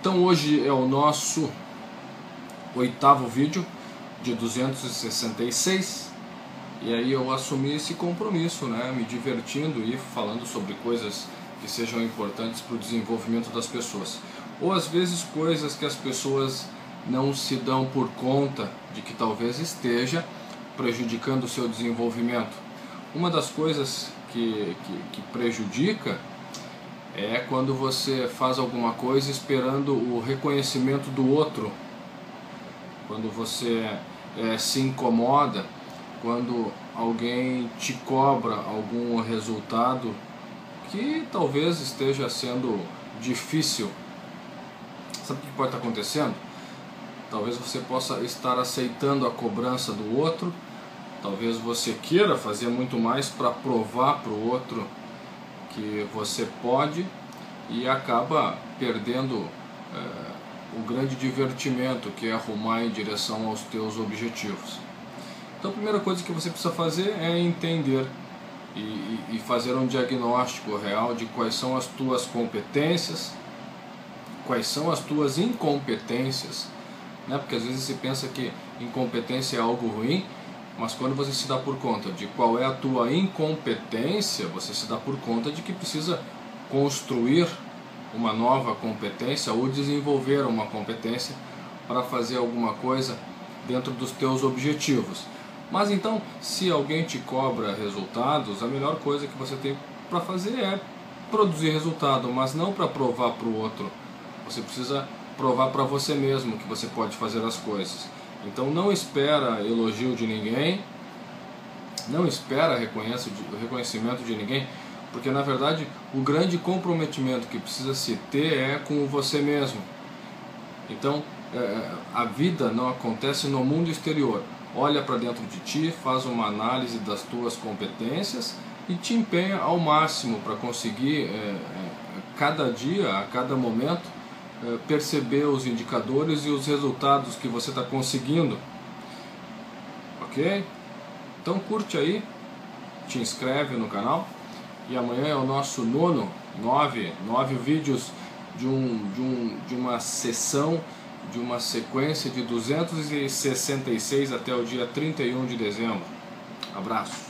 Então hoje é o nosso oitavo vídeo de 266 e aí eu assumi esse compromisso, né, me divertindo e falando sobre coisas que sejam importantes para o desenvolvimento das pessoas. Ou às vezes coisas que as pessoas não se dão por conta de que talvez esteja prejudicando o seu desenvolvimento. Uma das coisas que, que, que prejudica é quando você faz alguma coisa esperando o reconhecimento do outro, quando você é, se incomoda, quando alguém te cobra algum resultado que talvez esteja sendo difícil. Sabe o que pode estar acontecendo? Talvez você possa estar aceitando a cobrança do outro, talvez você queira fazer muito mais para provar para o outro que você pode e acaba perdendo é, o grande divertimento que é arrumar em direção aos teus objetivos. Então a primeira coisa que você precisa fazer é entender e, e fazer um diagnóstico real de quais são as tuas competências, quais são as tuas incompetências, né? porque às vezes se pensa que incompetência é algo ruim, mas quando você se dá por conta de qual é a tua incompetência, você se dá por conta de que precisa construir uma nova competência ou desenvolver uma competência para fazer alguma coisa dentro dos teus objetivos. Mas então, se alguém te cobra resultados, a melhor coisa que você tem para fazer é produzir resultado, mas não para provar para o outro. Você precisa provar para você mesmo que você pode fazer as coisas. Então não espera elogio de ninguém, não espera reconhecimento de ninguém, porque na verdade o grande comprometimento que precisa se ter é com você mesmo. Então é, a vida não acontece no mundo exterior, olha para dentro de ti, faz uma análise das tuas competências e te empenha ao máximo para conseguir, é, é, cada dia, a cada momento, perceber os indicadores e os resultados que você está conseguindo. Ok? Então curte aí, te inscreve no canal e amanhã é o nosso nono, nove, nove vídeos de, um, de, um, de uma sessão de uma sequência de 266 até o dia 31 de dezembro. Abraço.